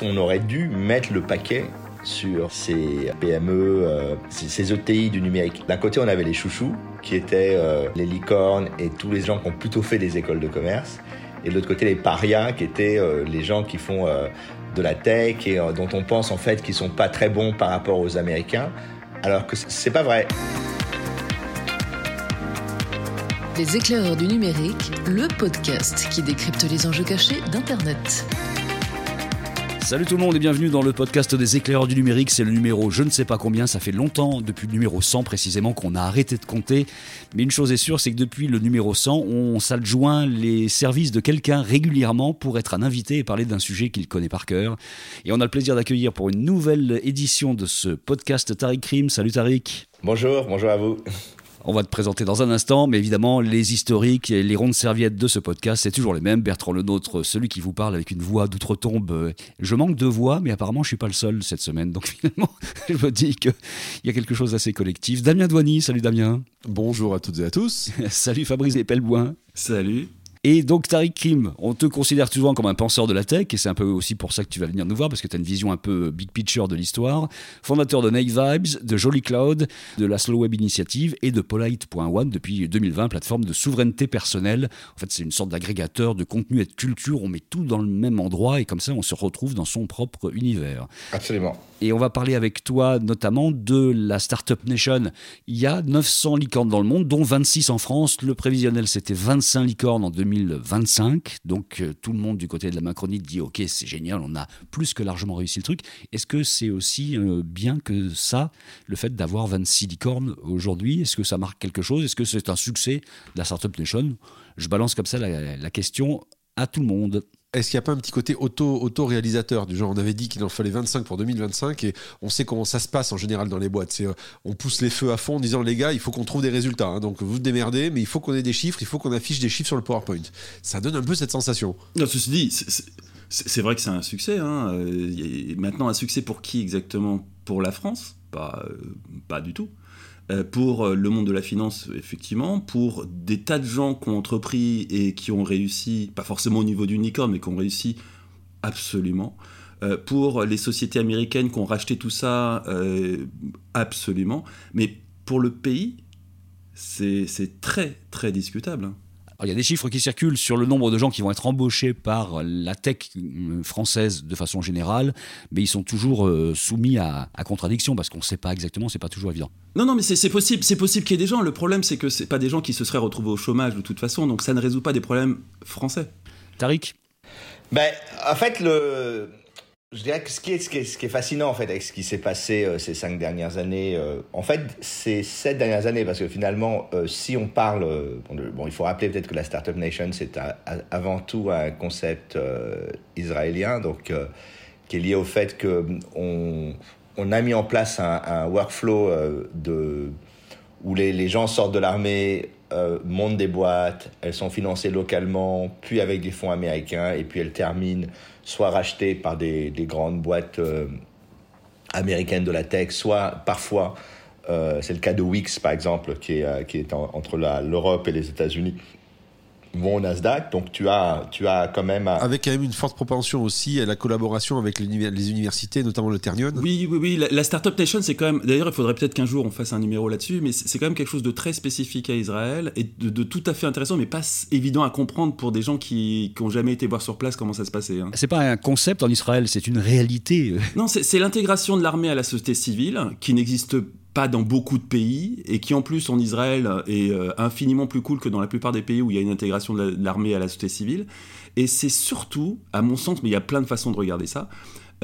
On aurait dû mettre le paquet sur ces PME, euh, ces ETI du numérique. D'un côté, on avait les chouchous, qui étaient euh, les licornes et tous les gens qui ont plutôt fait des écoles de commerce. Et de l'autre côté, les parias, qui étaient euh, les gens qui font de la tech et dont on pense en fait qu'ils sont pas très bons par rapport aux Américains, alors que c'est pas vrai. Les éclaireurs du numérique, le podcast qui décrypte les enjeux cachés d'Internet. Salut tout le monde et bienvenue dans le podcast des éclaireurs du numérique. C'est le numéro je ne sais pas combien, ça fait longtemps, depuis le numéro 100 précisément, qu'on a arrêté de compter. Mais une chose est sûre, c'est que depuis le numéro 100, on s'adjoint les services de quelqu'un régulièrement pour être un invité et parler d'un sujet qu'il connaît par cœur. Et on a le plaisir d'accueillir pour une nouvelle édition de ce podcast Tariq Krim. Salut Tariq. Bonjour, bonjour à vous. On va te présenter dans un instant, mais évidemment, les historiques et les rondes serviettes de ce podcast, c'est toujours les mêmes. Bertrand Le Nôtre, celui qui vous parle avec une voix d'outre-tombe. Je manque de voix, mais apparemment, je suis pas le seul cette semaine. Donc finalement, je me dis qu'il y a quelque chose d'assez collectif. Damien Douany, salut Damien. Bonjour à toutes et à tous. salut Fabrice Lepelboin. Salut. Et donc, Tariq Kim, on te considère souvent comme un penseur de la tech, et c'est un peu aussi pour ça que tu vas venir nous voir, parce que tu as une vision un peu big picture de l'histoire. Fondateur de Nate Vibes, de Jolly Cloud, de la Slow Web Initiative et de Polite.one depuis 2020, plateforme de souveraineté personnelle. En fait, c'est une sorte d'agrégateur de contenu et de culture. On met tout dans le même endroit, et comme ça, on se retrouve dans son propre univers. Absolument. Et on va parler avec toi notamment de la Startup Nation. Il y a 900 licornes dans le monde, dont 26 en France. Le prévisionnel, c'était 25 licornes en 2025. Donc euh, tout le monde du côté de la Macronie dit Ok, c'est génial, on a plus que largement réussi le truc. Est-ce que c'est aussi euh, bien que ça, le fait d'avoir 26 licornes aujourd'hui? Est-ce que ça marque quelque chose? Est-ce que c'est un succès de la Startup Nation? Je balance comme ça la question à tout le monde. Est-ce qu'il n'y a pas un petit côté auto-réalisateur du genre on avait dit qu'il en fallait 25 pour 2025 et on sait comment ça se passe en général dans les boîtes. Euh, on pousse les feux à fond en disant les gars il faut qu'on trouve des résultats. Hein. donc vous vous démerdez mais il faut qu'on ait des chiffres, il faut qu'on affiche des chiffres sur le PowerPoint. Ça donne un peu cette sensation. Non, ceci dit, c'est vrai que c'est un succès. Hein. Euh, maintenant un succès pour qui exactement? Pour la France? Pas, euh, pas du tout. Euh, pour euh, le monde de la finance, effectivement, pour des tas de gens qui ont entrepris et qui ont réussi, pas forcément au niveau d'unicorn, mais qui ont réussi absolument. Euh, pour les sociétés américaines qui ont racheté tout ça, absolument. Mais pour le pays, c'est très, très discutable. Il y a des chiffres qui circulent sur le nombre de gens qui vont être embauchés par la tech euh, française de façon générale, mais ils sont toujours euh, soumis à, contradiction parce qu'on ne sait pas exactement, c'est pas toujours évident. Non, non, mais c'est possible, c'est possible qu'il y ait des gens. Le problème, c'est que c'est pas des gens qui se seraient retrouvés au chômage de toute façon, donc ça ne résout pas des problèmes français. Tariq? Ben, en fait, le, je dirais que ce qui est, fascinant en fait avec ce qui s'est passé euh, ces cinq dernières années, euh, en fait ces sept dernières années, parce que finalement, euh, si on parle, bon, il faut rappeler peut-être que la Startup Nation c'est avant tout un concept israélien, donc qui est lié au fait que on, on a mis en place un, workflow de où les, gens sortent de l'armée, montent des boîtes, elles sont financées localement, puis avec des fonds américains, et puis elles terminent soit rachetés par des, grandes boîtes euh, américaines de la tech, soit parfois, euh, c'est le cas de Wix par exemple, qui est, euh, qui est entre l'Europe et les États-Unis, vont au Nasdaq. Donc tu as, tu as quand même. Avec quand même une forte propension aussi à la collaboration avec les universités, notamment le Ternion. Oui, oui, oui. La, Startup Nation, c'est quand même. D'ailleurs, il faudrait peut-être qu'un jour on fasse un numéro là-dessus, mais c'est quand même quelque chose de très spécifique à Israël et de, tout à fait intéressant, mais pas évident à comprendre pour des gens qui n'ont jamais été voir sur place comment ça se passait. Hein. C'est pas un concept en Israël, c'est une réalité. Non, c'est l'intégration de l'armée à la société civile qui n'existe pas dans beaucoup de pays et qui en plus en Israël est euh, infiniment plus cool que dans la plupart des pays où il y a une intégration de l'armée à la société civile. Et c'est surtout, à mon sens, mais il y a plein de façons de regarder ça,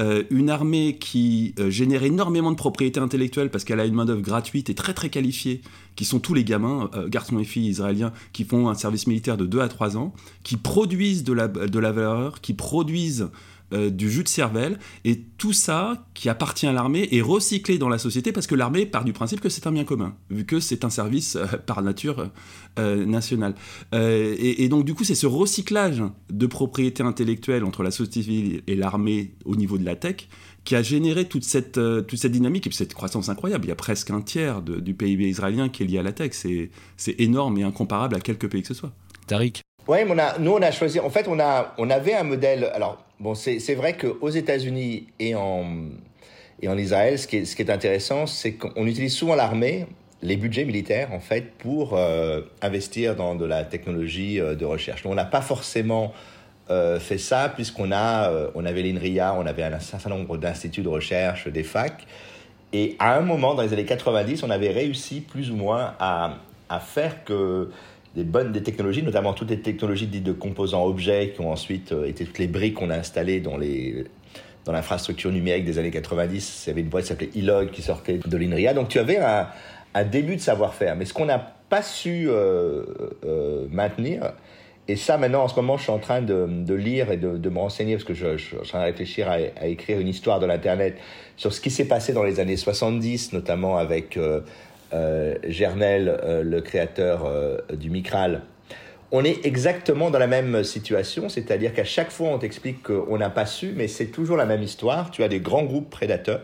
euh, une armée qui euh, génère énormément de propriété intellectuelle parce qu'elle a une main-d'œuvre gratuite et très très qualifiée, qui sont tous les gamins, garçons et filles israéliens, qui font un service militaire de 2 à 3 ans, qui produisent de la, de la valeur, qui produisent euh, du jus de cervelle, et tout ça qui appartient à l'armée est recyclé dans la société parce que l'armée part du principe que c'est un bien commun, vu que c'est un service euh, par nature euh, national. Et, donc du coup, c'est ce recyclage de propriété intellectuelle entre la société civile et l'armée au niveau de la tech qui a généré toute cette, toute cette dynamique et cette croissance incroyable. Il y a presque un tiers du PIB israélien qui est lié à la tech. C'est énorme et incomparable à quelques pays que ce soit. Tariq Oui, nous on a choisi, en fait on, a, on avait un modèle, alors bon, c'est vrai qu'aux États-Unis et en, et en Israël, ce qui est, intéressant, c'est qu'on utilise souvent l'armée, les budgets militaires, en fait, pour euh, investir dans de la technologie euh, de recherche. Donc, on n'a pas forcément euh, fait ça, puisqu'on a, avait l'INRIA, on avait un certain nombre d'instituts de recherche, des facs. Et à un moment, dans les années 90, on avait réussi plus ou moins à, à faire que des bonnes des technologies, notamment toutes les technologies dites de composants objets, qui ont ensuite été toutes les briques qu'on a installées dans les dans l'infrastructure numérique des années 90. Il y avait une boîte qui s'appelait Ilog qui sortait de l'INRIA. Donc tu avais un, un début de savoir-faire. Mais ce qu'on n'a pas su euh, euh, maintenir, et ça maintenant en ce moment je suis en train de, lire et de, me renseigner parce que je, suis en train de réfléchir à, écrire une histoire de l'Internet sur ce qui s'est passé dans les années 70, notamment avec euh, euh Gernel, euh, le créateur du Micral. On est exactement dans la même situation, c'est-à-dire qu'à chaque fois on t'explique qu'on n'a pas su, mais c'est toujours la même histoire. Tu as des grands groupes prédateurs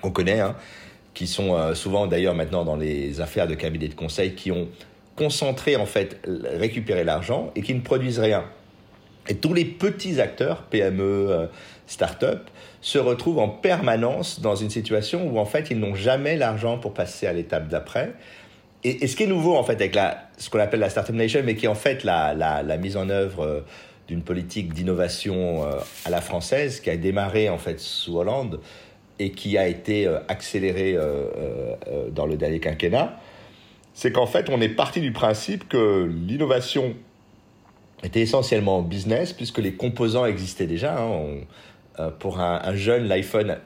qu'on connaît, hein, qui sont euh, souvent d'ailleurs maintenant dans les affaires de cabinet de conseil, qui ont concentré en fait récupéré l'argent et qui ne produisent rien. Et tous les petits acteurs, PME, euh, start-up, se retrouvent en permanence dans une situation où en fait ils n'ont jamais l'argent pour passer à l'étape d'après. Et, ce qui est nouveau en fait avec la, ce qu'on appelle la Startup Nation, mais qui est en fait la, la, mise en œuvre euh, d'une politique d'innovation à la française qui a démarré en fait sous Hollande, et qui a été euh, accéléré euh, euh, dans le dernier quinquennat, c'est qu'en fait, on est parti du principe que l'innovation était essentiellement business, puisque les composants existaient déjà. Hein. Pour un, jeune, l'iPhone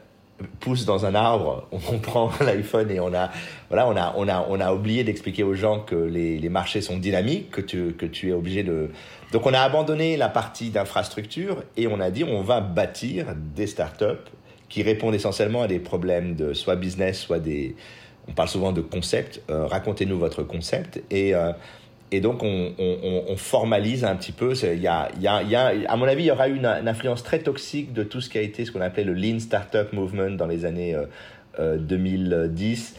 pousse dans un arbre, on prend l'iPhone et on a, voilà, on a, on a, on a oublié d'expliquer aux gens que les, les, marchés sont dynamiques, que tu, que tu es obligé de. Donc on a abandonné la partie d'infrastructure et on a dit on va bâtir des startups qui répondent essentiellement à des problèmes de soit business, soit des... On parle souvent de concept. Euh, racontez-nous votre concept. Et, euh, et donc, on, on, on, formalise un petit peu. Il y a, il y a, il y a, à mon avis, il y aura eu une, une, influence très toxique de tout ce qui a été ce qu'on appelait le Lean Startup Movement dans les années euh, 2010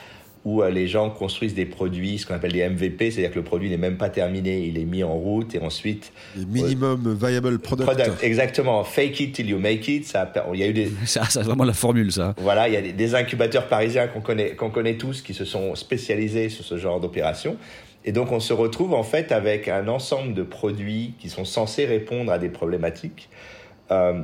où euh, les gens construisent des produits, ce qu'on appelle des MVP, c'est-à-dire que le produit n'est même pas terminé, il est mis en route et ensuite. Les minimum euh, viable product. product. Exactement. Fake it till you make it. Ça, il y a eu des. Ça, c'est vraiment la formule, ça. Voilà, il y a des, des incubateurs parisiens qu'on connaît, qu'on connaît tous, qui se sont spécialisés sur ce genre d'opération. Et donc, on se retrouve en fait avec un ensemble de produits qui sont censés répondre à des problématiques. Euh,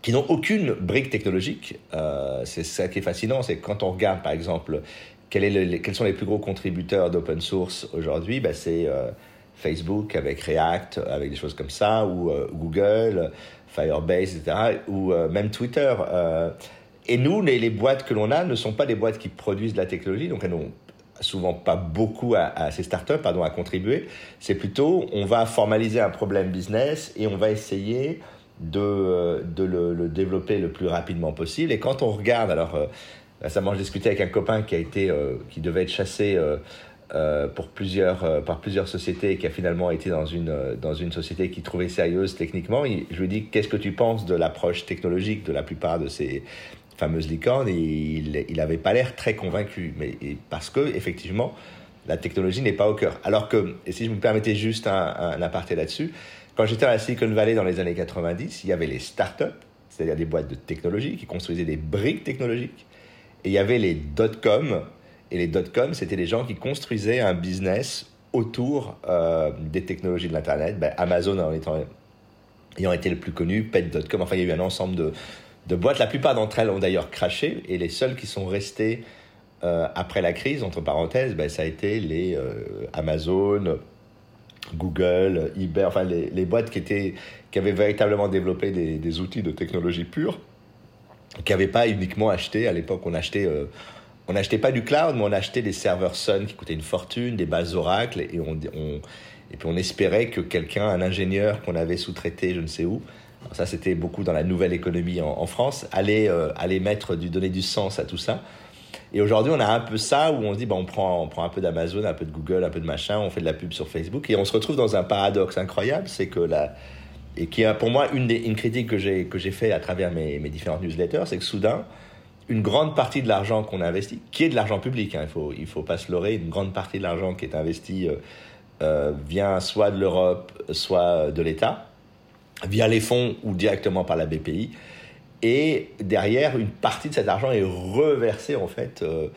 qui n'ont aucune brique technologique. Euh, c'est ça qui est fascinant, c'est quand on regarde par exemple quels sont les plus gros contributeurs d'open source aujourd'hui ben, C'est euh, Facebook avec React, avec des choses comme ça, ou Google, Firebase, etc., ou même Twitter. Et nous, les, les boîtes que l'on a ne sont pas des boîtes qui produisent de la technologie, donc elles n'ont souvent pas beaucoup à, ces startups pardon, à contribuer. C'est plutôt, on va formaliser un problème business et on va essayer de, de le, développer le plus rapidement possible. Et quand on regarde, alors Récemment, je discutais avec un copain qui a été, euh, qui devait être chassé euh, euh, pour plusieurs, euh, par plusieurs sociétés et qui a finalement été dans une, euh, dans une société qui trouvait sérieuse techniquement. Je lui dit qu'est-ce que tu penses de l'approche technologique de la plupart de ces fameuses licornes et il n'avait pas l'air très convaincu, mais parce que effectivement la technologie n'est pas au cœur. Alors que, et si je me permettais juste un, aparté là-dessus, quand j'étais à la Silicon Valley dans les années 90, il y avait les startups, c'est-à-dire des boîtes de technologie qui construisaient des briques technologiques et il y avait les dot-com. Et les dot-com, c'était les gens qui construisaient un business autour euh, des technologies de l'Internet. Ben, Amazon ayant été le plus connu, Pet.com. Enfin, il y a eu un ensemble de, de boîtes. La plupart d'entre elles ont d'ailleurs craché. Et les seules qui sont restées euh, après la crise, entre parenthèses, ben, ça a été les euh, Amazon, Google, eBay, enfin les, boîtes qui, étaient, qui avaient véritablement développé des, outils de technologie pure qui n'avaient pas uniquement acheté, à l'époque on achetait, euh, on n'achetait pas du cloud, mais on achetait des serveurs Sun qui coûtaient une fortune, des bases Oracle, et, puis on espérait que quelqu'un, un ingénieur qu'on avait sous-traité je ne sais où, ça c'était beaucoup dans la nouvelle économie en, France, allait, euh, allait mettre donner du sens à tout ça. Et aujourd'hui, on a un peu ça où on se dit, bah, on, prend, on prend un peu d'Amazon, un peu de Google, un peu de machin, on fait de la pub sur Facebook, et on se retrouve dans un paradoxe incroyable, c'est que la, et qui est pour moi une, critique que j'ai que fait à travers mes, différentes newsletters, c'est que soudain une grande partie de l'argent qu'on a investi, qui est de l'argent public, hein, il faut il faut pas se leurrer, une grande partie de l'argent qui est investi euh, euh, vient soit de l'Europe, soit de l'État. Via les fonds ou directement par la BPI. Et derrière, une partie de cet argent est reversée en fait euh,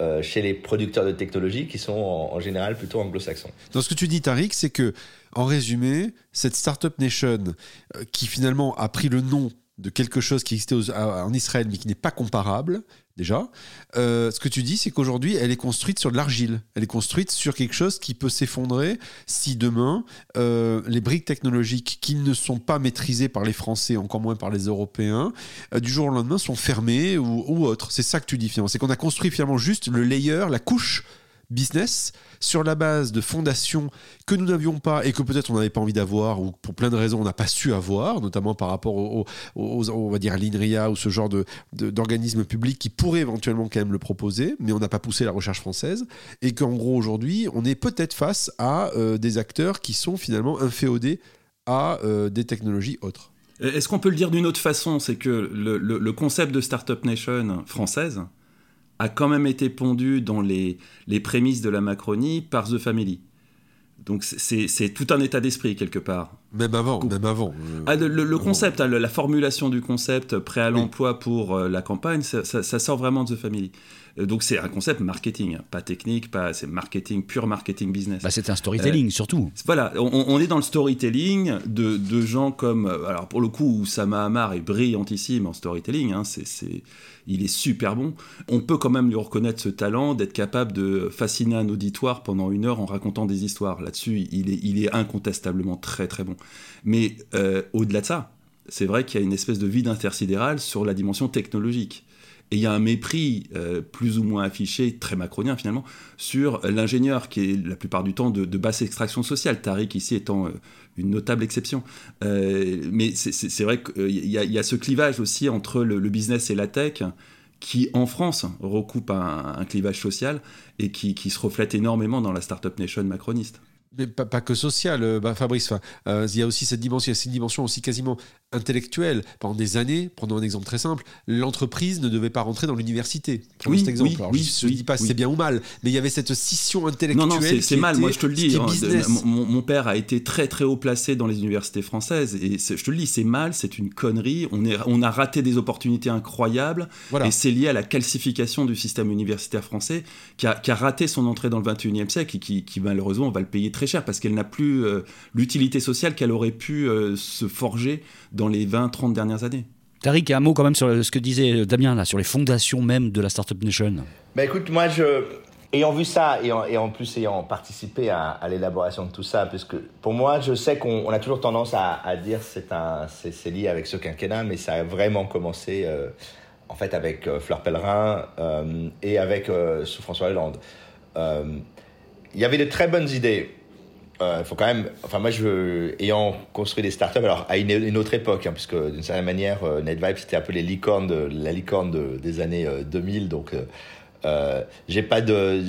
euh, chez les producteurs de technologie qui sont en, général plutôt anglo-saxons. Dans ce que tu dis, Tariq, c'est que, en résumé, cette Startup Nation, euh, qui finalement a pris le nom de quelque chose qui existait en Israël mais qui n'est pas comparable, déjà. Euh, ce que tu dis, c'est qu'aujourd'hui, elle est construite sur de l'argile. Elle est construite sur quelque chose qui peut s'effondrer si demain, euh, les briques technologiques qui ne sont pas maîtrisées par les Français, encore moins par les Européens, euh, du jour au lendemain sont fermées ou, ou autres. C'est ça que tu dis finalement. C'est qu'on a construit finalement juste le layer, la couche business sur la base de fondations que nous n'avions pas et que peut-être on n'avait pas envie d'avoir ou pour plein de raisons on n'a pas su avoir, notamment par rapport au, on va dire à l'INRIA ou ce genre de, d'organismes publics qui pourraient éventuellement quand même le proposer, mais on n'a pas poussé la recherche française et qu'en gros aujourd'hui on est peut-être face à euh, des acteurs qui sont finalement inféodés à euh, des technologies autres. Est-ce qu'on peut le dire d'une autre façon? C'est que le, le, concept de Startup Nation française, a quand même été pondu dans les, les prémices de la Macronie par The Family. Donc c'est tout un état d'esprit quelque part. Même avant, même avant. Ah, le, concept, hein, la formulation du concept prêt à l'emploi pour euh, la campagne, ça, ça, sort vraiment de The Family. Euh, donc c'est un concept marketing, pas technique, pas c'est marketing, pur marketing business. Bah, c'est un storytelling euh, surtout. Voilà, on, est dans le storytelling de, de, gens comme, alors pour le coup, Oussama Hamar est brillantissime en storytelling, hein, c'est il est super bon. On peut quand même lui reconnaître ce talent d'être capable de fasciner un auditoire pendant une heure en racontant des histoires. Là-dessus, il est, il est incontestablement très très bon. Mais euh, au-delà de ça, c'est vrai qu'il y a une espèce de vide intersidéral sur la dimension technologique. Et il y a un mépris euh, plus ou moins affiché, très macronien finalement, sur l'ingénieur qui est la plupart du temps de, basse extraction sociale. Tariq ici étant euh, une notable exception. Mais c'est vrai qu'il y, y, a ce clivage aussi entre le, business et la tech qui, en France, recoupe un, clivage social et qui, qui, se reflète énormément dans la Startup Nation macroniste mais pas, que social, euh, bah, Fabrice. Euh, il y a aussi cette dimension, cette dimension aussi quasiment intellectuelle. Pendant des années, prenons un exemple très simple, l'entreprise ne devait pas rentrer dans l'université. Oui, cet exemple. Oui, je ne dis pas si c'est bien ou mal, mais il y avait cette scission intellectuelle. Non, non, c'est mal. Moi, je te le dis. Hein, mon, père a été très très haut placé dans les universités françaises et je te le dis, c'est mal, c'est une connerie. On, est, on a raté des opportunités incroyables et c'est lié à la calcification du système universitaire français qui a, qui a, raté son entrée dans le 21e siècle et qui, qui malheureusement on va le payer très cher parce qu'elle n'a plus euh, l'utilité sociale qu'elle aurait pu euh, se forger dans les 20-30 dernières années. Tariq, un mot quand même sur ce que disait Damien, là, sur les fondations même de la Startup Nation. Bah écoute, moi, je, ayant vu ça et en, plus ayant participé à, l'élaboration de tout ça, puisque pour moi, je sais qu'on a toujours tendance à, dire c'est c'est lié avec ce quinquennat, mais ça a vraiment commencé euh, en fait avec Fleur Pellerin et avec sous François Hollande. Il y avait de très bonnes idées il euh, faut quand même. Enfin, moi, je, ayant construit des startups, alors à une, autre époque, hein, puisque d'une certaine manière, euh, NetVibe, c'était un peu de, la licorne des années 2000. Euh, donc, j'ai pas de.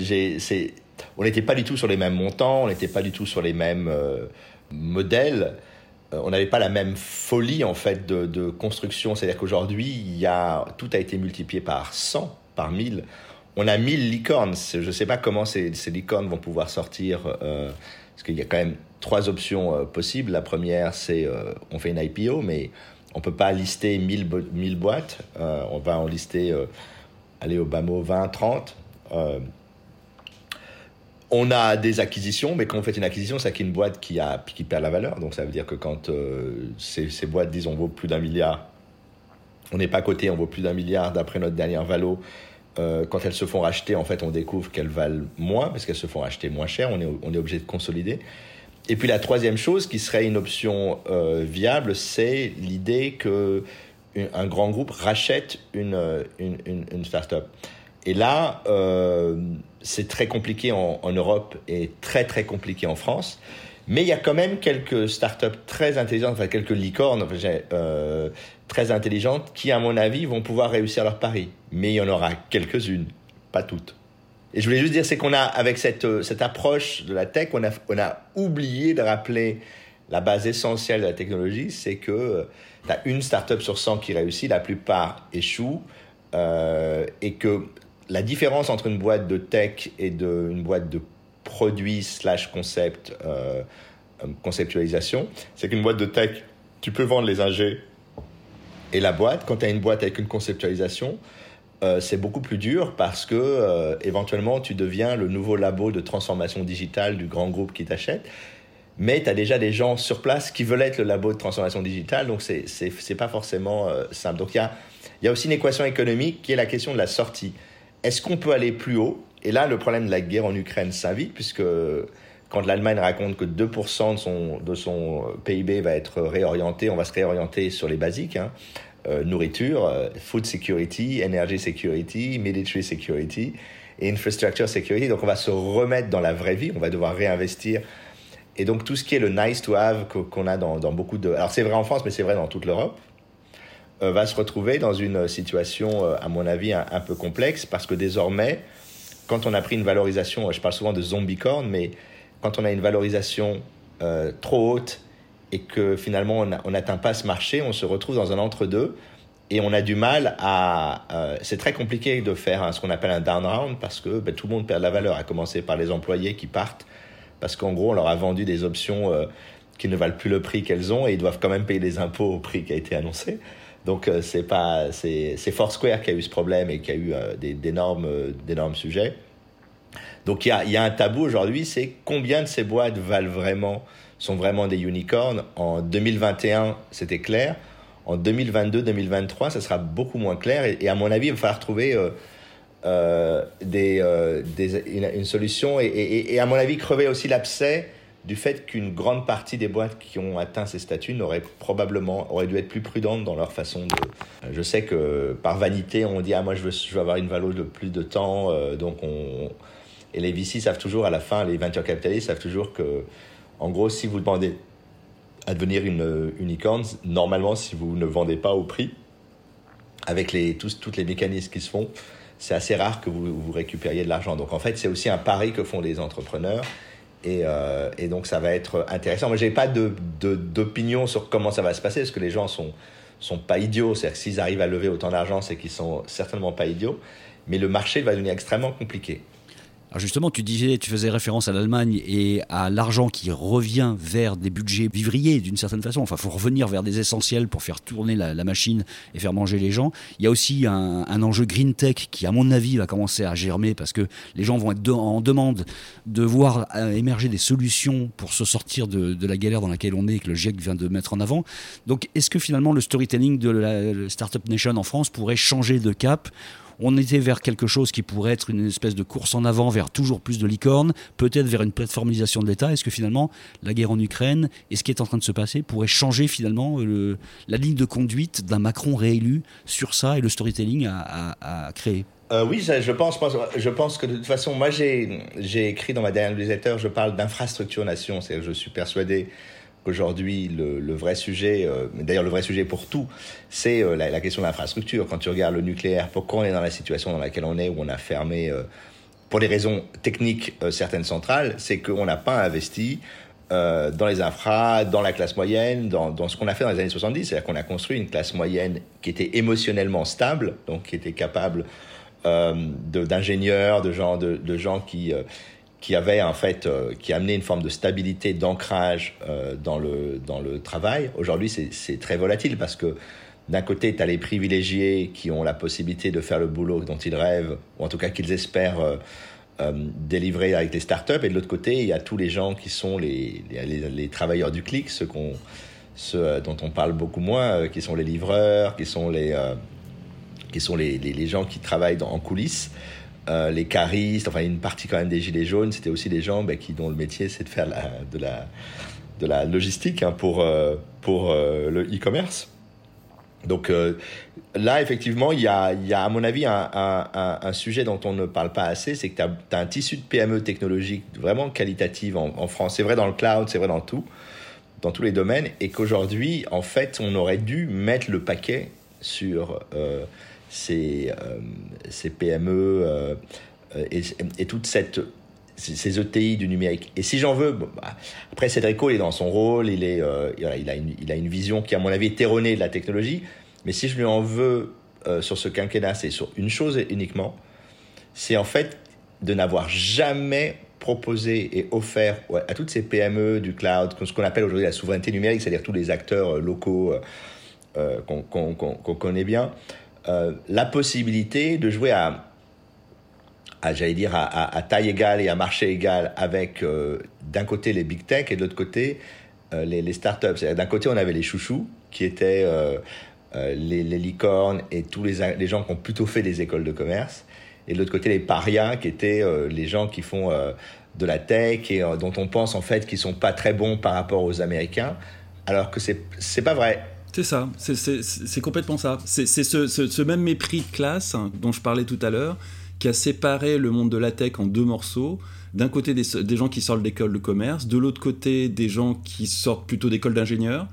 on n'était pas du tout sur les mêmes montants, on n'était pas du tout sur les mêmes modèles. on n'avait pas la même folie, en fait, de, de construction. C'est-à-dire qu'aujourd'hui, tout a été multiplié par 100, par 1000 on a 1000 licornes. Je ne sais pas comment ces, licornes vont pouvoir sortir parce qu'il y a quand même trois options euh, possibles. La première, c'est euh, on fait une IPO, mais on peut pas lister 1000, 1000 boîtes. Euh, on va en lister, aller au bas mot, 20, 30. on a des acquisitions, mais quand on fait une acquisition, c'est qu'une boîte qui, a, qui perd la valeur. Donc ça veut dire que quand ces, boîtes, disons, vaut plus d'un milliard, on n'est pas coté, on vaut plus d'un milliard d'après notre dernière valo. Euh, quand elles se font racheter, en fait, on découvre qu'elles valent moins parce qu'elles se font racheter moins cher. On est, on est obligé de consolider. Et puis la troisième chose qui serait une option euh, viable, c'est l'idée que un grand groupe rachète une, une, une, start-up. Et là, euh, c'est très compliqué en, Europe et très très compliqué en France. Mais il y a quand même quelques startups très intelligentes, enfin quelques licornes euh, très intelligentes qui, à mon avis, vont pouvoir réussir leur pari. Mais il y en aura quelques-unes, pas toutes. Et je voulais juste dire, c'est qu'on a, avec cette, euh, cette approche de la tech, on a, on a oublié de rappeler la base essentielle de la technologie, c'est que euh, tu as une startup sur 100 qui réussit, la plupart échouent, et que la différence entre une boîte de tech et de, une boîte de produit slash concept, euh, conceptualisation, c'est qu'une boîte de tech tu peux vendre les ingés et la boîte. Quand tu as une boîte avec une conceptualisation, euh, c'est beaucoup plus dur parce que euh, éventuellement tu deviens le nouveau labo de transformation digitale du grand groupe qui t'achète. Mais tu as déjà des gens sur place qui veulent être le labo de transformation digitale, donc c'est n'est pas forcément euh, simple. Donc il y a, y a aussi une équation économique qui est la question de la sortie. Est-ce qu'on peut aller plus haut? Et là, le problème de la guerre en Ukraine s'invite, puisque quand l'Allemagne raconte que 2% de son, de son PIB va être réorienté, on va se réorienter sur les basiques. Hein. Euh, nourriture, euh, food security, energy security, military security infrastructure security. Donc on va se remettre dans la vraie vie, on va devoir réinvestir. Et donc tout ce qui est le nice to have qu'on a dans, beaucoup de... Alors c'est vrai en France, mais c'est vrai dans toute l'Europe, euh, va se retrouver dans une situation, à mon avis, un, peu complexe, parce que désormais, quand on a pris une valorisation, je parle souvent de zombie corn, mais quand on a une valorisation trop haute et que finalement on n'atteint pas ce marché, on se retrouve dans un entre-deux et on a du mal à... Euh, c'est très compliqué de faire ce qu'on appelle un down round parce que ben, tout le monde perd de la valeur, à commencer par les employés qui partent parce qu'en gros on leur a vendu des options euh, qui ne valent plus le prix qu'elles ont et ils doivent quand même payer les impôts au prix qui a été annoncé. Donc euh, c'est pas c'est Foursquare qui a eu ce problème et qui a eu d'énormes d'énormes sujets. Donc il y a, y a un tabou aujourd'hui, c'est combien de ces boîtes valent vraiment sont vraiment des unicorns. En 2021, c'était clair. En 2022-2023, ça sera beaucoup moins clair. Et, à mon avis, il va falloir trouver euh, euh, des, euh, une, solution et, et, à mon avis, crever aussi l'abcès du fait qu'une grande partie des boîtes qui ont atteint ces statuts n'auraient probablement auraient dû être plus prudentes dans leur façon de. Je sais que par vanité, on dit ah moi je veux, je veux avoir une valeur de plus de temps, donc on et les VC savent toujours à la fin, les venture capitalistes savent toujours que en gros, si vous demandez à devenir une unicorn, normalement, si vous ne vendez pas au prix, avec les, tous, toutes les mécanismes qui se font, c'est assez rare que vous, vous récupériez de l'argent. Donc en fait, c'est aussi un pari que font les entrepreneurs. Et, euh, et donc ça va être intéressant. Moi, je n'ai pas d'opinion sur comment ça va se passer, parce que les gens sont, sont pas idiots. C'est-à-dire s'ils arrivent à lever autant d'argent, c'est qu'ils sont certainement pas idiots. Mais le marché va devenir extrêmement compliqué. Alors justement, tu disais, tu faisais référence à l'Allemagne et à l'argent qui revient vers des budgets vivriers d'une certaine façon. Enfin, il faut revenir vers des essentiels pour faire tourner la, machine et faire manger les gens. Il y a aussi un, enjeu green tech qui, à mon avis, va commencer à germer parce que les gens vont être en demande de voir euh, émerger des solutions pour se sortir de, la galère dans laquelle on est et que le GIEC vient de mettre en avant. Donc, est-ce que finalement le storytelling de la Startup Nation en France pourrait changer de cap on était vers quelque chose qui pourrait être une espèce de course en avant vers toujours plus de licornes, peut-être vers une plateformisation de l'État. Est-ce que finalement la guerre en Ukraine et ce qui est en train de se passer pourrait changer finalement euh, la ligne de conduite d'un Macron réélu sur ça et le storytelling à, créer? Euh, oui, je pense, je pense que de toute façon, moi j'ai écrit dans ma dernière newsletter, je parle d'infrastructure nation, c'est-à-dire je suis persuadé Aujourd'hui, le, vrai sujet, euh, d'ailleurs le vrai sujet pour tout, c'est euh, la, question de l'infrastructure. Quand tu regardes le nucléaire, pourquoi on est dans la situation dans laquelle on est, où on a fermé, euh, pour des raisons techniques, certaines centrales, c'est qu'on n'a pas investi dans les infras, dans la classe moyenne, dans, ce qu'on a fait dans les années 70. C'est-à-dire qu'on a construit une classe moyenne qui était émotionnellement stable, donc qui était capable d'ingénieurs, de, de gens qui qui avait en fait, euh, qui amenait une forme de stabilité, d'ancrage euh, dans, le, dans le travail. Aujourd'hui, c'est très volatile parce que d'un côté, tu as les privilégiés qui ont la possibilité de faire le boulot dont ils rêvent, ou en tout cas qu'ils espèrent euh, délivrer avec les startups, et de l'autre côté, il y a tous les gens qui sont les, les, travailleurs du clic, ceux, qu'on ceux dont on parle beaucoup moins, qui sont les livreurs, qui sont les, qui sont les, les, gens qui travaillent en coulisses. Euh, les caristes, enfin une partie quand même des gilets jaunes, c'était aussi des gens ben, qui dont le métier c'est de faire de, la, de la logistique hein, pour, euh, pour euh, le e-commerce. Donc là, effectivement, il y a, y a, à mon avis un, sujet dont on ne parle pas assez, c'est que tu as, un tissu de PME technologique vraiment qualitative en France. C'est vrai dans le cloud, c'est vrai dans tout, dans tous les domaines, et qu'aujourd'hui, en fait, on aurait dû mettre le paquet sur ces, euh, PME euh, et, et, toute cette ces ETI du numérique. Et si j'en veux, bah, après Cédrico, il est dans son rôle, il, est, euh, il, a une, il a une vision qui, à mon avis, est erronée de la technologie. Mais si je lui en veux sur ce quinquennat, c'est sur une chose uniquement, c'est en fait de n'avoir jamais proposé et offert à toutes ces PME du cloud, ce qu'on appelle aujourd'hui la souveraineté numérique, c'est-à-dire tous les acteurs locaux qu'on connaît bien, la possibilité de jouer à, j'allais dire, à, taille égale et à marché égal avec d'un côté les big tech et de l'autre côté les, les startups. D'un côté, on avait les chouchous qui étaient euh, les, licornes et tous les, les, gens qui ont plutôt fait des écoles de commerce. Et de l'autre côté, les parias, qui étaient euh, les gens qui font euh, de la tech et dont on pense en fait qu'ils sont pas très bons par rapport aux Américains, alors que c'est c'est pas vrai. C'est ça, c'est complètement ça. C'est ce, même mépris de classe hein, dont je parlais tout à l'heure qui a séparé le monde de la tech en deux morceaux. D'un côté, des, des, gens qui sortent d'école de commerce, de l'autre côté, des gens qui sortent plutôt d'école d'ingénieurs.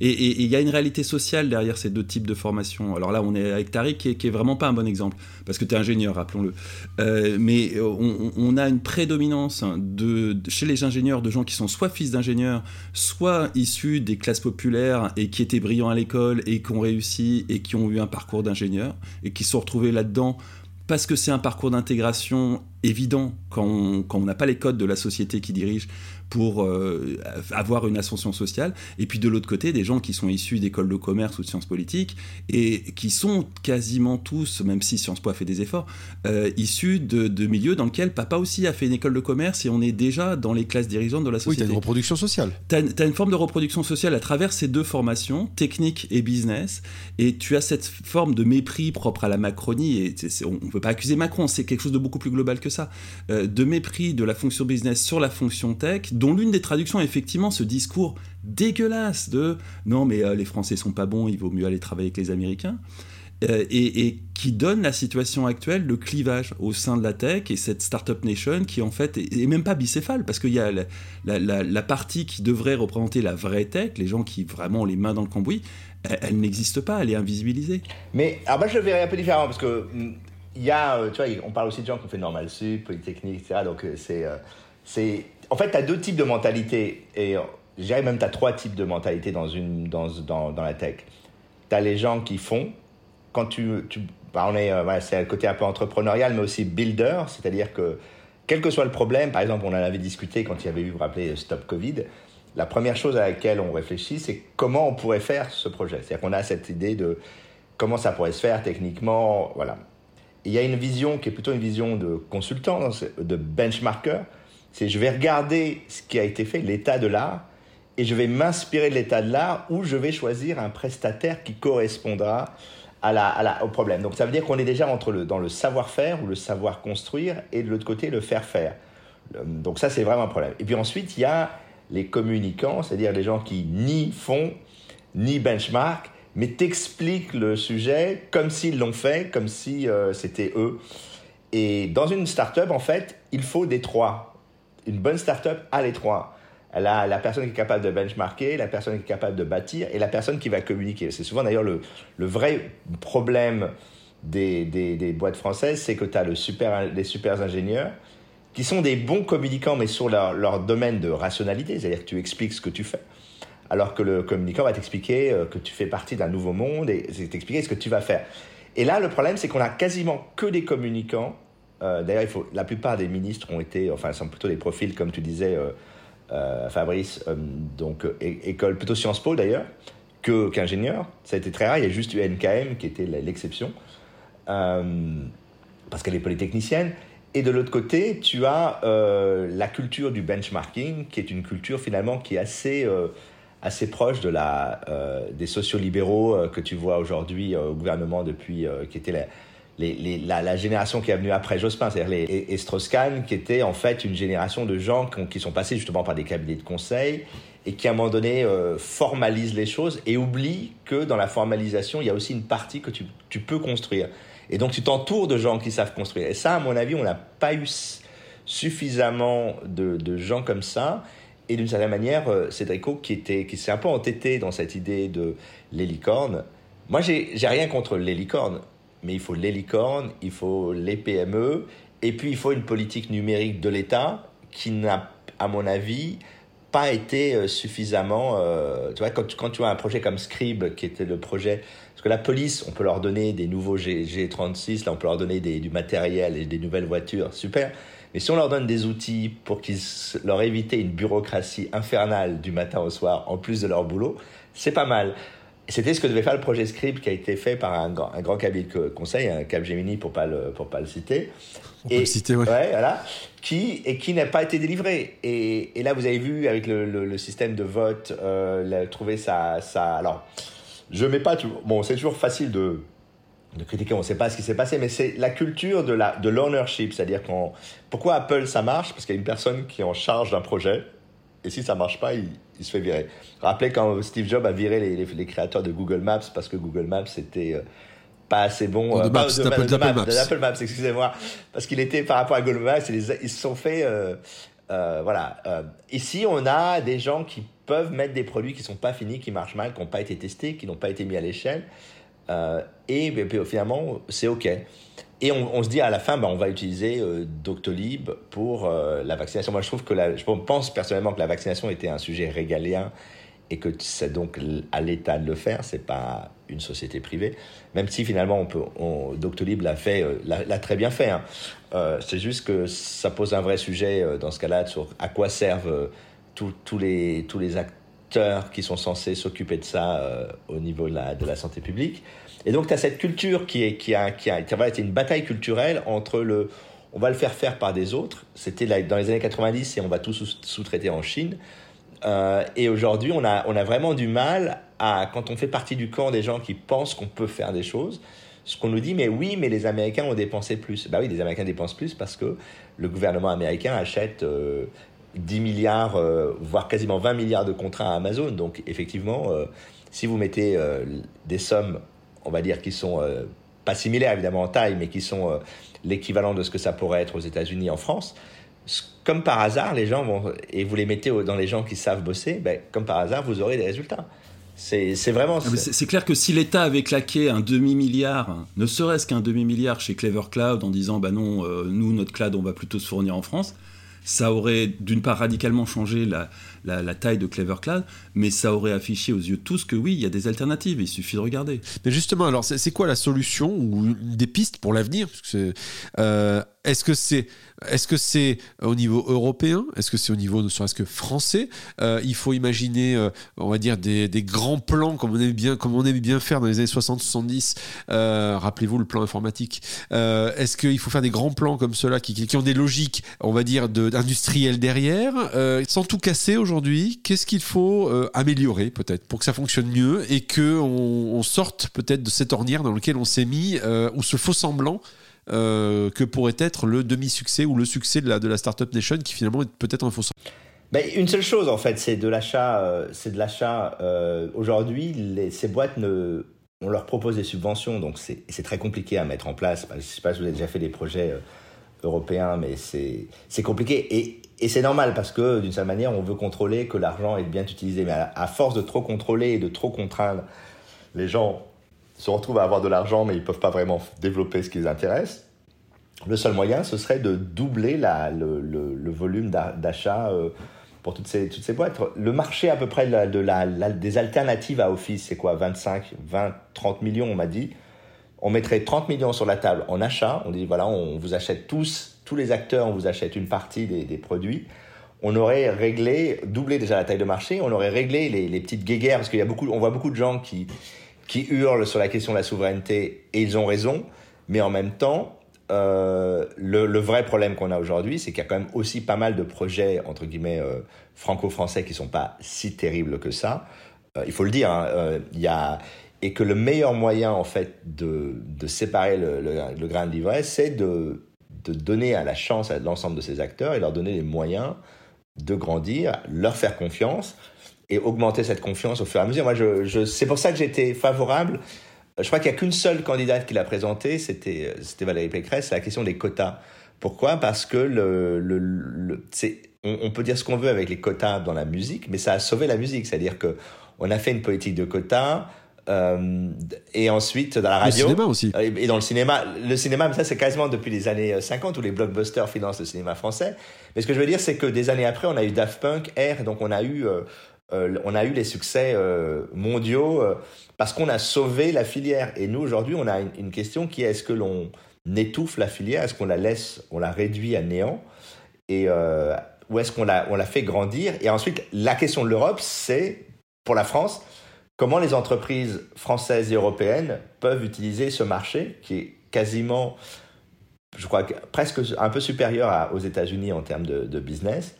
Et il y a une réalité sociale derrière ces deux types de formations. Alors là, on est avec Tariq qui, est, vraiment pas un bon exemple, parce que tu es ingénieur, rappelons-le. Euh, mais on, a une prédominance de, chez les ingénieurs de gens qui sont soit fils d'ingénieurs, soit issus des classes populaires et qui étaient brillants à l'école et qui ont réussi et qui ont eu un parcours d'ingénieur et qui se sont retrouvés là-dedans parce que c'est un parcours d'intégration évident quand on n'a pas les codes de la société qui dirige pour euh, avoir une ascension sociale. Et puis de l'autre côté, des gens qui sont issus d'écoles de commerce ou de sciences politiques et qui sont quasiment tous, même si Sciences Po a fait des efforts, euh, issus de, milieux dans lesquels papa aussi a fait une école de commerce et on est déjà dans les classes dirigeantes de la société. Oui, tu as une reproduction sociale. Tu as, une forme de reproduction sociale à travers ces deux formations, technique et business, et tu as cette forme de mépris propre à la Macronie, et on ne peut pas accuser Macron, c'est quelque chose de beaucoup plus global que ça, euh, de mépris de la fonction business sur la fonction tech, dont l'une des traductions est effectivement ce discours dégueulasse de non mais euh, les Français sont pas bons, il vaut mieux aller travailler avec les Américains. Euh, et, qui donne la situation actuelle, le clivage au sein de la tech et cette startup nation qui en fait est, même pas bicéphale parce qu'il y a la, partie qui devrait représenter la vraie tech, les gens qui vraiment ont les mains dans le cambouis, elle, n'existe pas, elle est invisibilisée. Mais alors moi je le verrais un peu différent parce que mm, y a, euh, tu vois, on parle aussi de gens qui ont fait normal sup, polytechnique, etc. Donc c'est c'est en fait, tu as deux types de mentalités. Et je dirais même tu as trois types de mentalités dans, une, dans, dans, la tech. Tu as les gens qui font. Quand tu. tu bah, on est, euh, c'est le côté un peu entrepreneurial, mais aussi builder. C'est-à-dire que, quel que soit le problème, par exemple, on en avait discuté quand il y avait eu, vous rappelez, Stop Covid. La première chose à laquelle on réfléchit, c'est comment on pourrait faire ce projet. C'est-à-dire qu'on a cette idée de comment ça pourrait se faire techniquement. Voilà. Il y a une vision qui est plutôt une vision de consultant, de benchmarker c'est je vais regarder ce qui a été fait, l'état de l'art, et je vais m'inspirer de l'état de l'art ou je vais choisir un prestataire qui correspondra au problème. Donc ça veut dire qu'on est déjà dans le savoir-faire ou le savoir construire et de l'autre côté le faire-faire. Donc ça c'est vraiment un problème. Et puis ensuite il y a les communicants, c'est-à-dire les gens qui ni font ni benchmark, mais t'expliquent le sujet comme s'ils l'ont fait, comme si euh, c'était eux. Et dans une start-up, en fait, il faut des trois une bonne startup a les trois. Elle a la personne qui est capable de benchmarker, la personne qui est capable de bâtir et la personne qui va communiquer. C'est souvent d'ailleurs le, vrai problème des, boîtes françaises, c'est que tu as les super ingénieurs qui sont des bons communicants, mais sur leur, leur domaine de rationalité, c'est-à-dire que tu expliques ce que tu fais. Alors que le communicant va t'expliquer euh, que tu fais partie d'un nouveau monde et t'expliquer ce que tu vas faire. Et là, le problème, c'est qu'on a quasiment que des communicants euh, d'ailleurs, la plupart des ministres ont été, enfin, sont plutôt des profils, comme tu disais, euh, euh, Fabrice, donc école plutôt Sciences Po d'ailleurs, qu'ingénieur. Ça a été très rare. Il y a juste eu NKM qui était l'exception, parce qu'elle est polytechnicienne. Et de l'autre côté, tu as la culture du benchmarking, qui est une culture finalement qui est assez assez proche de la, des sociolibéraux que tu vois aujourd'hui au gouvernement depuis, qui était la, la, génération qui est venue après Jospin, c'est-à-dire les qui était en fait une génération de gens qui, sont passés justement par des cabinets de conseil et qui à un moment donné euh, formalisent les choses et oublient que dans la formalisation, il y a aussi une partie que tu, peux construire. Et donc tu t'entoures de gens qui savent construire. Et ça, à mon avis, on n'a pas eu suffisamment de, gens comme ça. Et d'une certaine manière, euh, Cédrico, qui, était, qui s'est un peu entêté dans cette idée de l'hélicorne, moi, j'ai rien contre l'hélicorne mais il faut les licornes, il faut les PME, et puis il faut une politique numérique de l'État qui n'a, à mon avis, pas été euh, suffisamment. Euh, tu vois, quand, tu as un projet comme Scribe, qui était le projet. Parce que la police, on peut leur donner des nouveaux G, 36 là, on peut leur donner du matériel et des nouvelles voitures, super. Mais si on leur donne des outils pour qu'ils leur éviter une bureaucratie infernale du matin au soir, en plus de leur boulot, c'est pas mal. C'était ce que devait faire le projet Script qui a été fait par un grand, un grand cabinet de conseil, un Capgemini pour pas le, pour pas le citer. On et, peut le citer, ouais. ouais. voilà. Qui, et qui n'a pas été délivré. Et, et, là, vous avez vu avec le, le, le système de vote, euh, trouver ça, ça. Alors, je mets pas tout. Bon, c'est toujours facile de, de critiquer, on ne sait pas ce qui s'est passé, mais c'est la culture de la de l'ownership, c'est-à-dire qu'on pourquoi Apple ça marche? Parce qu'il y a une personne qui est en charge d'un projet et si ça marche pas, il, il, se fait virer. Rappelez quand Steve Jobs a viré les, les, les créateurs de Google Maps parce que Google Maps c'était euh, pas assez bon. Oh, de euh, Maps, de, d'Apple, de, Maps, Maps, Maps, excusez-moi, parce qu'il était par rapport à Google Maps, ils, ils se sont fait euh, euh, voilà. Euh, ici, on a des gens qui peuvent mettre des produits qui sont pas finis, qui marchent mal, qui n'ont pas été testés, qui n'ont pas été mis à l'échelle. Euh, et, et, puis, finalement, c'est OK. Et on, se dit à la fin, bah, on va utiliser euh, Doctolib pour euh, la vaccination. Moi, je trouve que je pense personnellement que la vaccination était un sujet régalien et que c'est donc à l'État de le faire, c'est pas une société privée. Même si finalement, Doctolib l'a fait, euh, l'a très bien fait. Hein. C'est juste que ça pose un vrai sujet dans ce cas-là sur à quoi servent tous les tous les acteurs qui sont censés s'occuper de ça au niveau de la santé publique. Et donc, tu as cette culture qui, est, qui a, qui a, qui a été une bataille culturelle entre le on va le faire faire par des autres. C'était dans les années 90 et on va tout sous-traiter en Chine. Euh, et aujourd'hui, on a, on a vraiment du mal à, quand on fait partie du camp des gens qui pensent qu'on peut faire des choses, ce qu'on nous dit, mais oui, mais les Américains ont dépensé plus. Bah oui, les Américains dépensent plus parce que le gouvernement américain achète euh, 10 milliards, euh, voire quasiment 20 milliards de contrats à Amazon. Donc effectivement, euh, si vous mettez des sommes, on va dire, qui sont euh, pas similaires évidemment en taille, mais qui sont euh, l'équivalent de ce que ça pourrait être aux États-Unis, en France, comme par hasard, les gens vont, et vous les mettez dans les gens qui savent bosser, ben, comme par hasard, vous aurez des résultats. C'est vraiment. Ah, c'est clair que si l'État avait claqué un demi-milliard, ne serait-ce qu'un demi-milliard chez Clever Cloud en disant bah non, euh, nous, notre cloud, on va plutôt se fournir en France, ça aurait d'une part radicalement changé la, la, taille de Clever Cloud, mais ça aurait affiché aux yeux de tous que oui, il y a des alternatives, il suffit de regarder. Mais justement, alors c'est quoi la solution ou des pistes pour l'avenir? Euh, Est-ce que c'est est-ce c'est au niveau européen? Est-ce que c'est au niveau ne serait-ce que français? Euh, Il faut imaginer, euh, on va dire, des, des, grands plans comme on aimait bien, comme on bien faire dans les années 60-70. Euh, Rappelez-vous le plan informatique. Euh, est-ce qu'il faut faire des grands plans comme ceux-là qui, qui, ont des logiques, on va dire, d'industriels derrière, euh, sans tout casser aujourd'hui? Qu'est-ce qu'il faut améliorer peut-être pour que ça fonctionne mieux et que on, sorte peut-être de cette ornière dans laquelle on s'est mis ou ce faux semblant euh, que pourrait être le demi-succès ou le succès de la, de la Startup Nation qui finalement est peut-être un faux ben, Une seule chose en fait, c'est de l'achat. Euh, c'est de l'achat. Euh, Aujourd'hui, ces boîtes ne, on leur propose des subventions, donc c'est très compliqué à mettre en place. Je ne sais pas si vous avez déjà fait des projets européens, mais c'est compliqué. Et, et c'est normal parce que d'une certaine manière, on veut contrôler que l'argent est bien utilisé. Mais à, force de trop contrôler et de trop contraindre, les gens se retrouvent à avoir de l'argent, mais ils ne peuvent pas vraiment développer ce qui les intéresse. Le seul moyen, ce serait de doubler la, le, volume d'achat euh, pour toutes ces, toutes ces boîtes. Le marché à peu près de la, des alternatives à Office, c'est quoi? 25, 20, 30 millions, on m'a dit. On mettrait 30 millions sur la table en achat. On dit, voilà, on vous achète tous, tous les acteurs, on vous achète une partie des, produits on aurait réglé, doublé déjà la taille de marché, on aurait réglé les, petites guéguerres, parce qu'il y a beaucoup, on voit beaucoup de gens qui, qui hurlent sur la question de la souveraineté, et ils ont raison, mais en même temps, euh, le, vrai problème qu'on a aujourd'hui, c'est qu'il y a quand même aussi pas mal de projets, entre guillemets, euh, franco-français qui sont pas si terribles que ça. Euh, il faut le dire, hein, il y a, et que le meilleur moyen, en fait, de, de séparer le, le, grain de livret, c'est de, de donner à la chance à l'ensemble de ces acteurs et leur donner les moyens de grandir, leur faire confiance et augmenter cette confiance au fur et à mesure. Moi, je, je c'est pour ça que j'étais favorable. Je crois qu'il n'y a qu'une seule candidate qui l'a présentée, c'était Valérie Pécresse, la question des quotas. Pourquoi? Parce que le, le, le on, on, peut dire ce qu'on veut avec les quotas dans la musique, mais ça a sauvé la musique. C'est-à-dire que on a fait une politique de quotas. Euh, et ensuite dans la radio. le cinéma aussi. Et dans le cinéma le cinéma ça c'est quasiment depuis les années 50 où les blockbusters financent le cinéma français. Mais ce que je veux dire c'est que des années après on a eu Daft Punk Air donc on a eu euh, on a eu les succès mondiaux parce qu'on a sauvé la filière. Et nous, aujourd'hui, on a une, question qui est est-ce que l'on étouffe la filière? Est-ce qu'on la laisse, on la réduit à néant? Et ou est-ce qu'on la, on la fait grandir? Et ensuite, la question de l'Europe, c'est, pour la France, comment les entreprises françaises et européennes peuvent utiliser ce marché qui est quasiment, je crois, presque un peu supérieur aux États-Unis en termes de, business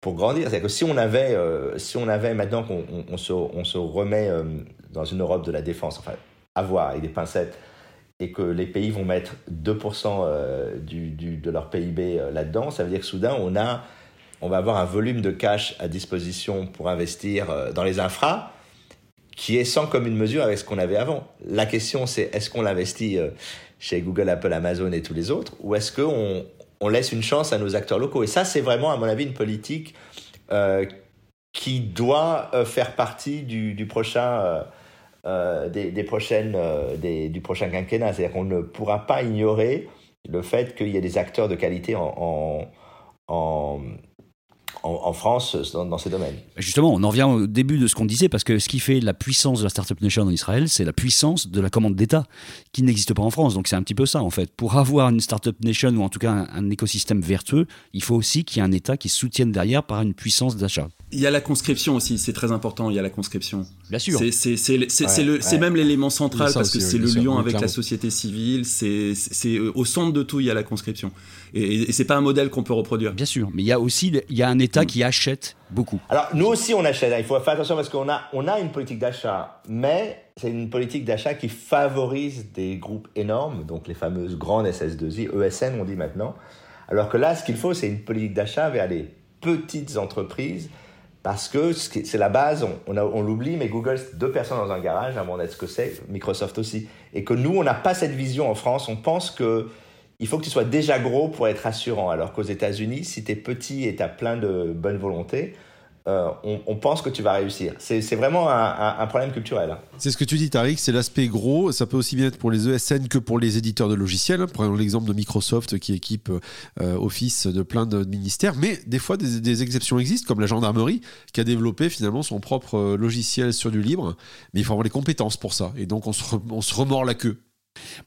pour grandir? C'est-à-dire que si on avait, euh, si on avait maintenant qu'on on, se, remet euh, dans une Europe de la défense, enfin, à voir avec des pincettes, et que les pays vont mettre 2% euh, de leur PIB là-dedans, ça veut dire que soudain, on, a, on va avoir un volume de cash à disposition pour investir dans les infras qui est sans commune mesure avec ce qu'on avait avant. La question, c'est est-ce qu'on l'investit euh, chez Google, Apple, Amazon et tous les autres, ou est-ce qu'on on laisse une chance à nos acteurs locaux? Et ça, c'est vraiment, à mon avis, une politique euh, qui doit euh, faire partie du, prochain, des, prochaines, du prochain quinquennat. C'est-à-dire qu'on ne pourra pas ignorer le fait qu'il y ait des acteurs de qualité en en, France dans, ces domaines. Justement, on en revient au début de ce qu'on disait, parce que ce qui fait la puissance de la Startup Nation en Israël, c'est la puissance de la commande d'État, qui n'existe pas en France. Donc c'est un petit peu ça, en fait. Pour avoir une Startup Nation, ou en tout cas un, écosystème vertueux, il faut aussi qu'il y ait un État qui soutienne derrière par une puissance d'achat. Il y a la conscription aussi, c'est très important, il y a la conscription. Bien sûr. C'est même l'élément central, parce que c'est le lien avec la société civile, c'est au centre de tout, il y a la conscription. Et, et c'est pas un modèle qu'on peut reproduire. Bien sûr, mais il y a aussi il y a un État qui achète beaucoup. Alors nous aussi on achète, hein. il faut faire attention parce qu'on a, on a une politique d'achat, mais c'est une politique d'achat qui favorise des groupes énormes, donc les fameuses grandes SS2I, ESN on dit maintenant, alors que là ce qu'il faut c'est une politique d'achat vers les petites entreprises parce que c'est la base, on, l'oublie, mais Google, c'est deux personnes dans un garage avant d'être ce que c'est, Microsoft aussi. Et que nous, on n'a pas cette vision en France, on pense que il faut que tu sois déjà gros pour être rassurant. Alors qu'aux États-Unis, si tu es petit et tu as plein de bonne volonté, euh, on, pense que tu vas réussir. C'est vraiment un, problème culturel. C'est ce que tu dis, Tariq, c'est l'aspect gros. Ça peut aussi bien être pour les ESN que pour les éditeurs de logiciels. Prenons l'exemple de Microsoft qui équipe euh, Office de plein de ministères. Mais des fois, des, exceptions existent, comme la gendarmerie qui a développé finalement son propre euh, logiciel sur du libre. Mais il faut avoir les compétences pour ça. Et donc, on se, on se remord la queue.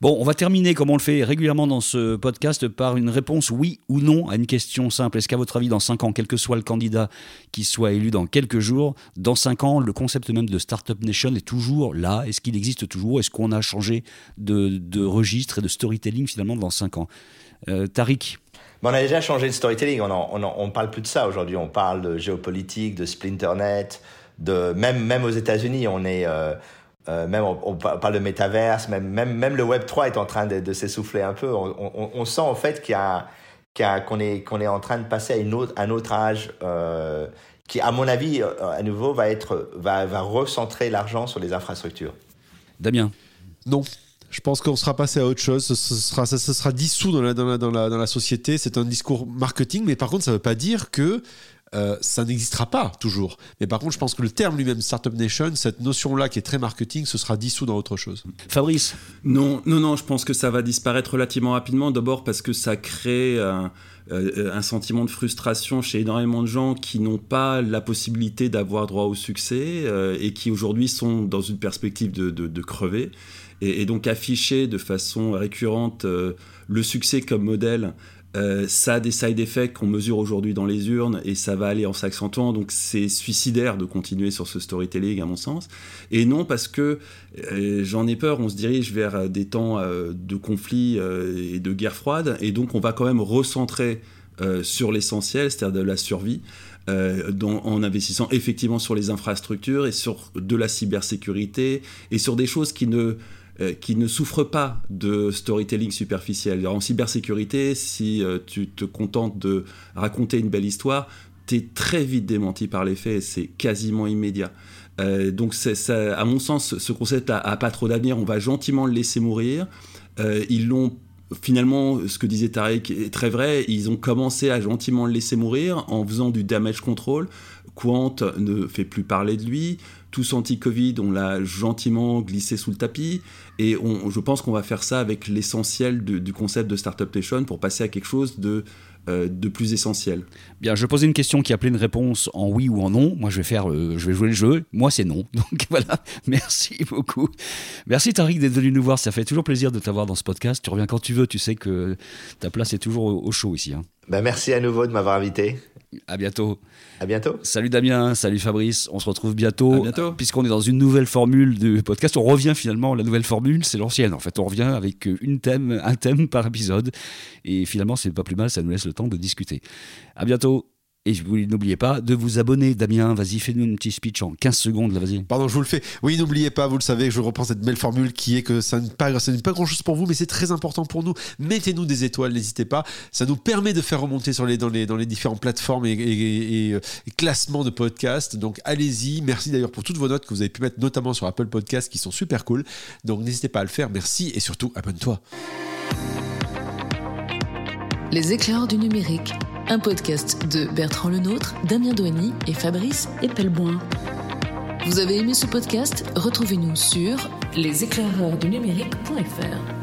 Bon, on va terminer comme on le fait régulièrement dans ce podcast par une réponse oui ou non à une question simple. Est-ce qu'à votre avis, dans 5 ans, quel que soit le candidat qui soit élu dans quelques jours, dans 5 ans, le concept même de Startup Nation est toujours là? Est-ce qu'il existe toujours? Est-ce qu'on a changé de, registre et de storytelling finalement dans 5 ans? Euh, Tariq? On a déjà changé de storytelling, on ne parle plus de ça aujourd'hui, on parle de géopolitique, de splinternet, de, même, même aux États-Unis, on est... Euh, euh, même on, parle de métaverse, même, même, même le Web 3 est en train de, s'essouffler un peu. On, sent en fait qu'il qu'on est, qu'on est en train de passer à une autre, un autre âge euh, qui, à mon avis, euh, à nouveau, va, être, va, va recentrer l'argent sur les infrastructures. Damien Non. Je pense qu'on sera passé à autre chose. Ce sera, ça, sera dissous dans la, dans la, dans la, dans la société. C'est un discours marketing, mais par contre, ça ne veut pas dire que euh, ça n'existera pas toujours. Mais par contre, je pense que le terme lui-même, Startup Nation, cette notion-là qui est très marketing, ce sera dissous dans autre chose. Fabrice Non, non, non, je pense que ça va disparaître relativement rapidement. D'abord parce que ça crée un, euh, un, sentiment de frustration chez énormément de gens qui n'ont pas la possibilité d'avoir droit au succès euh, et qui aujourd'hui sont dans une perspective de, de, crever. Et, et, donc afficher de façon récurrente le succès comme modèle euh, ça a des side effects qu'on mesure aujourd'hui dans les urnes et ça va aller en s'accentuant. Donc c'est suicidaire de continuer sur ce storytelling à mon sens. Et non parce que euh, j'en ai peur, on se dirige vers des temps euh, de conflit et de guerre froide et donc on va quand même recentrer sur l'essentiel, c'est-à-dire de la survie. en investissant effectivement sur les infrastructures et sur de la cybersécurité et sur des choses qui ne euh, qui ne souffre pas de storytelling superficiel. en cybersécurité, si euh, tu te contentes de raconter une belle histoire, tu es très vite démenti par les faits c'est quasiment immédiat. Euh, donc, à mon sens, ce concept a, pas trop d'avenir. On va gentiment le laisser mourir. ils l'ont finalement, ce que disait Tarek est très vrai. Ils ont commencé à gentiment le laisser mourir en faisant du damage control. Quant ne fait plus parler de lui. Tous anti-Covid, on l'a gentiment glissé sous le tapis. Et je pense qu'on va faire ça avec l'essentiel du concept de Startup Nation pour passer à quelque chose de de plus essentiel Bien, je posais une question qui appelait une réponse en oui ou en non. Moi, je vais faire, je vais jouer le jeu. Moi, c'est non. Donc voilà. Merci beaucoup. Merci Tariq d'être venu nous voir. Ça fait toujours plaisir de t'avoir dans ce podcast. Tu reviens quand tu veux. Tu sais que ta place est toujours au, chaud ici. Hein. Ben, merci à nouveau de m'avoir invité. À bientôt. À bientôt. Salut Damien, salut Fabrice. On se retrouve bientôt. À bientôt. Puisqu'on est dans une nouvelle formule de podcast, on revient finalement. La nouvelle formule, c'est l'ancienne. En fait, on revient avec une thème, un thème par épisode. Et finalement, c'est pas plus mal. Ça nous laisse le temps de discuter. À bientôt. Et n'oubliez pas de vous abonner. Damien, vas-y, fais-nous un petit speech en 15 secondes, là, vas-y. Pardon, je vous le fais. Oui, n'oubliez pas, vous le savez, je reprends cette belle formule qui est que ça n'est pas, pas grand-chose pour vous, mais c'est très important pour nous. Mettez-nous des étoiles, n'hésitez pas. Ça nous permet de faire remonter sur les, dans, les, dans les différentes plateformes et, et, et, classements de podcasts. Donc, allez-y. Merci d'ailleurs pour toutes vos notes que vous avez pu mettre, notamment sur Apple Podcasts, qui sont super cool. Donc, n'hésitez pas à le faire. Merci et surtout, abonne-toi. Les éclairs du numérique un podcast de Bertrand Lenôtre, Damien Douany et Fabrice Epelboin. Vous avez aimé ce podcast? Retrouvez-nous sur leséclaireursdunumérique.fr.